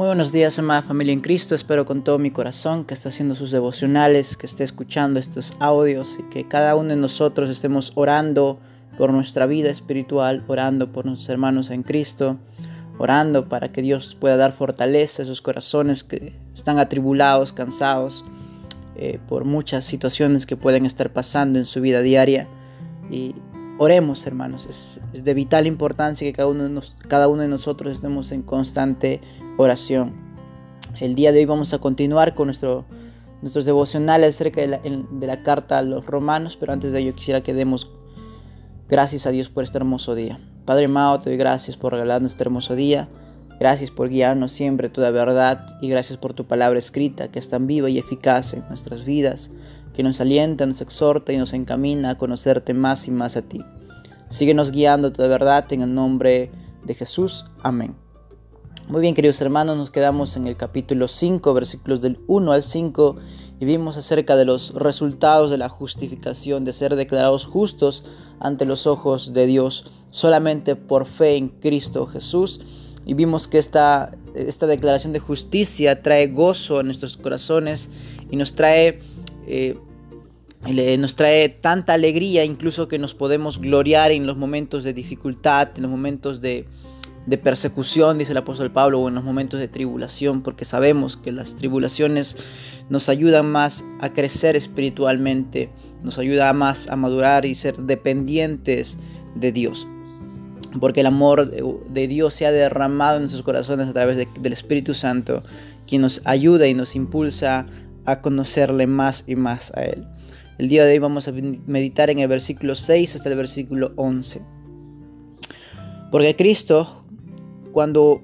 Muy buenos días, amada familia en Cristo. Espero con todo mi corazón que esté haciendo sus devocionales, que esté escuchando estos audios y que cada uno de nosotros estemos orando por nuestra vida espiritual, orando por nuestros hermanos en Cristo, orando para que Dios pueda dar fortaleza a esos corazones que están atribulados, cansados eh, por muchas situaciones que pueden estar pasando en su vida diaria. Y oremos, hermanos. Es, de vital importancia que cada uno, de nosotros estemos en constante oración. El día de hoy vamos a continuar con nuestro, nuestros devocionales acerca de la, de la carta a los romanos, pero antes de ello quisiera que demos gracias a Dios por este hermoso día. Padre amado, te doy gracias por regalarnos este hermoso día. Gracias por guiarnos siempre toda verdad y gracias por tu palabra escrita que es tan viva y eficaz en nuestras vidas que nos alienta, nos exhorta y nos encamina a conocerte más y más a ti. Síguenos guiando toda verdad en el nombre de Jesús. Amén. Muy bien, queridos hermanos, nos quedamos en el capítulo 5, versículos del 1 al 5, y vimos acerca de los resultados de la justificación, de ser declarados justos ante los ojos de Dios solamente por fe en Cristo Jesús. Y vimos que esta, esta declaración de justicia trae gozo a nuestros corazones y nos trae eh, nos trae tanta alegría incluso que nos podemos gloriar en los momentos de dificultad, en los momentos de, persecución, dice el apóstol Pablo, o en los momentos de tribulación, porque sabemos que las tribulaciones nos ayudan más a crecer espiritualmente, nos ayuda más a madurar y ser dependientes de Dios. Porque el amor de Dios se ha derramado en nuestros corazones a través del Espíritu Santo, quien nos ayuda y nos impulsa a conocerle más y más a Él. El día de hoy vamos a meditar en el versículo 6 hasta el versículo 11. Porque Cristo, cuando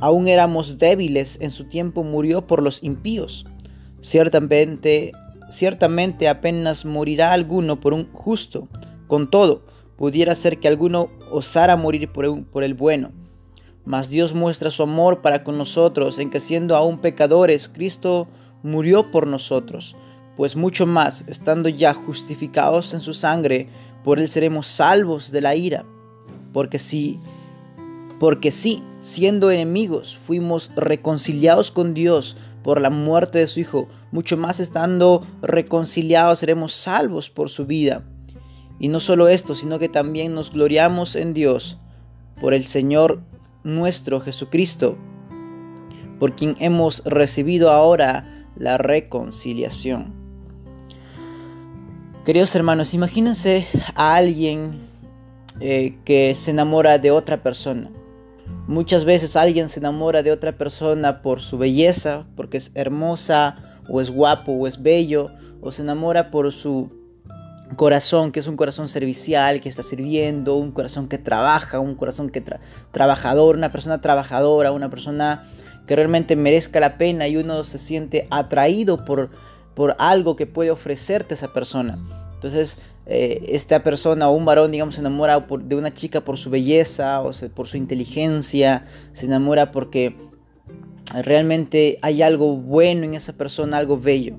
aún éramos débiles, en su tiempo murió por los impíos. Ciertamente, ciertamente apenas morirá alguno por un justo. Con todo, pudiera ser que alguno osara morir por, el bueno. Mas Dios muestra su amor para con nosotros en que siendo aún pecadores, Cristo murió por nosotros, pues mucho más, estando ya justificados en su sangre, por él seremos salvos de la ira. Porque si, porque sí, siendo enemigos, fuimos reconciliados con Dios por la muerte de su Hijo, mucho más estando reconciliados seremos salvos por su vida. Y no solo esto, sino que también nos gloriamos en Dios por el Señor nuestro Jesucristo, por quien hemos recibido ahora la reconciliación. Queridos hermanos, imagínense a alguien eh, que se enamora de otra persona. Muchas veces alguien se enamora de otra persona por su belleza, porque es hermosa, o es guapo, o es bello, o se enamora por su corazón, que es un corazón servicial, que está sirviendo, un corazón que trabaja, un corazón que trabajador, una persona trabajadora, una persona que realmente merezca la pena y uno se siente atraído por, por algo que puede ofrecerte esa persona. Entonces, eh, esta persona o un varón, digamos, se enamora de una chica por su belleza o por su inteligencia, se enamora porque realmente hay algo bueno en esa persona, algo bello.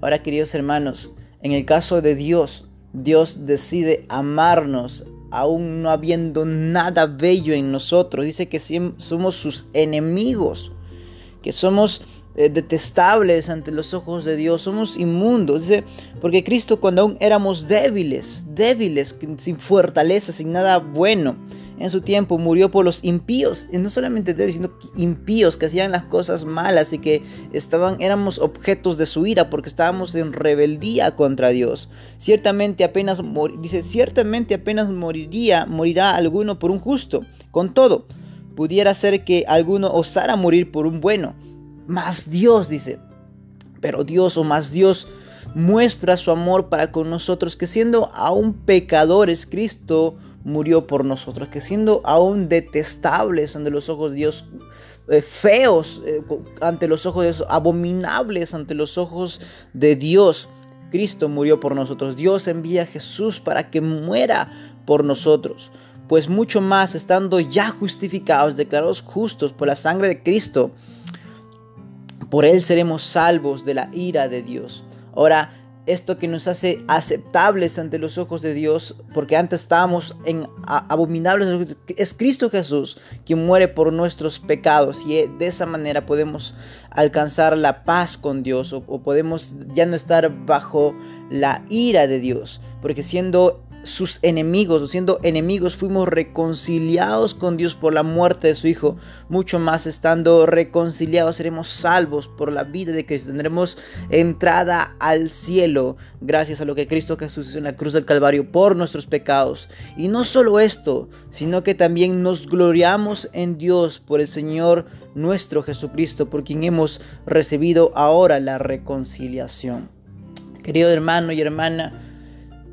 Ahora, queridos hermanos, en el caso de Dios, Dios decide amarnos aún no habiendo nada bello en nosotros. Dice que somos sus enemigos que somos eh, detestables ante los ojos de Dios, somos inmundos. Dice, porque Cristo cuando aún éramos débiles, débiles, sin fortaleza, sin nada bueno, en su tiempo murió por los impíos, y no solamente débiles, sino impíos que hacían las cosas malas y que estaban, éramos objetos de su ira porque estábamos en rebeldía contra Dios. Ciertamente apenas, dice, ciertamente apenas moriría, morirá alguno por un justo, con todo pudiera ser que alguno osara morir por un bueno. Más Dios, dice. Pero Dios o más Dios muestra su amor para con nosotros, que siendo aún pecadores, Cristo murió por nosotros, que siendo aún detestables ante los ojos de Dios, eh, feos eh, ante los ojos de Dios, abominables ante los ojos de Dios, Cristo murió por nosotros. Dios envía a Jesús para que muera por nosotros pues mucho más estando ya justificados, declarados justos por la sangre de Cristo, por él seremos salvos de la ira de Dios. Ahora, esto que nos hace aceptables ante los ojos de Dios, porque antes estábamos en abominables, es Cristo Jesús quien muere por nuestros pecados y de esa manera podemos alcanzar la paz con Dios o, o podemos ya no estar bajo la ira de Dios, porque siendo sus enemigos, siendo enemigos, fuimos reconciliados con Dios por la muerte de su Hijo. Mucho más estando reconciliados, seremos salvos por la vida de Cristo. Tendremos entrada al cielo gracias a lo que Cristo Jesús hizo en la cruz del Calvario por nuestros pecados. Y no solo esto, sino que también nos gloriamos en Dios por el Señor nuestro Jesucristo, por quien hemos recibido ahora la reconciliación. Querido hermano y hermana,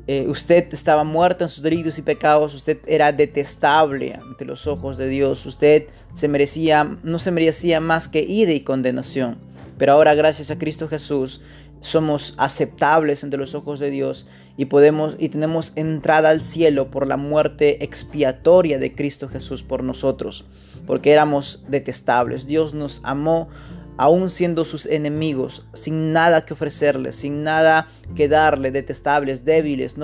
eh, usted estaba muerta en sus delitos y pecados, usted era detestable ante los ojos de Dios, usted se merecía, no se merecía más que ira y condenación. Pero ahora gracias a Cristo Jesús somos aceptables ante los ojos de Dios y podemos y tenemos entrada al cielo por la muerte expiatoria de Cristo Jesús por nosotros, porque éramos detestables. Dios nos amó aún siendo sus enemigos, sin nada que ofrecerles, sin nada que darle, detestables, débiles,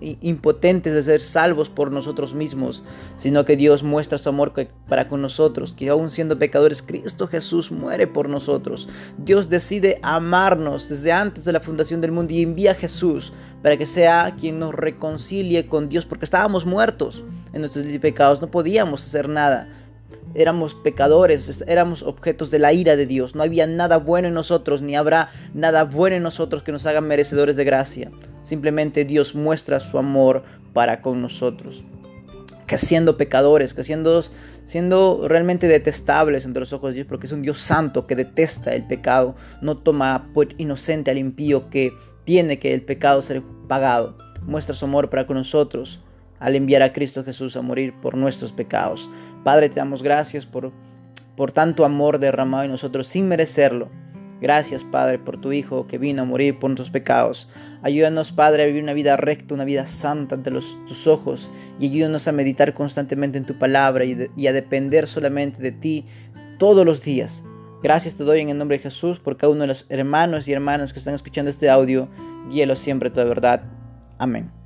impotentes de ser salvos por nosotros mismos, sino que Dios muestra su amor para con nosotros, que aún siendo pecadores, Cristo Jesús muere por nosotros. Dios decide amarnos desde antes de la fundación del mundo y envía a Jesús para que sea quien nos reconcilie con Dios, porque estábamos muertos en nuestros pecados, no podíamos hacer nada éramos pecadores, éramos objetos de la ira de Dios. No había nada bueno en nosotros, ni habrá nada bueno en nosotros que nos haga merecedores de gracia. Simplemente Dios muestra su amor para con nosotros. Que siendo pecadores, que siendo, siendo realmente detestables entre los ojos de Dios, porque es un Dios santo que detesta el pecado, no toma por inocente al impío que tiene que el pecado ser pagado. Muestra su amor para con nosotros al enviar a Cristo Jesús a morir por nuestros pecados. Padre, te damos gracias por, por tanto amor derramado en nosotros sin merecerlo. Gracias, Padre, por tu Hijo que vino a morir por nuestros pecados. Ayúdanos, Padre, a vivir una vida recta, una vida santa ante los, tus ojos y ayúdanos a meditar constantemente en tu palabra y, a depender solamente de ti todos los días. Gracias te doy en el nombre de Jesús por cada uno de los hermanos y hermanas que están escuchando este audio. Guíelo siempre toda verdad. Amén.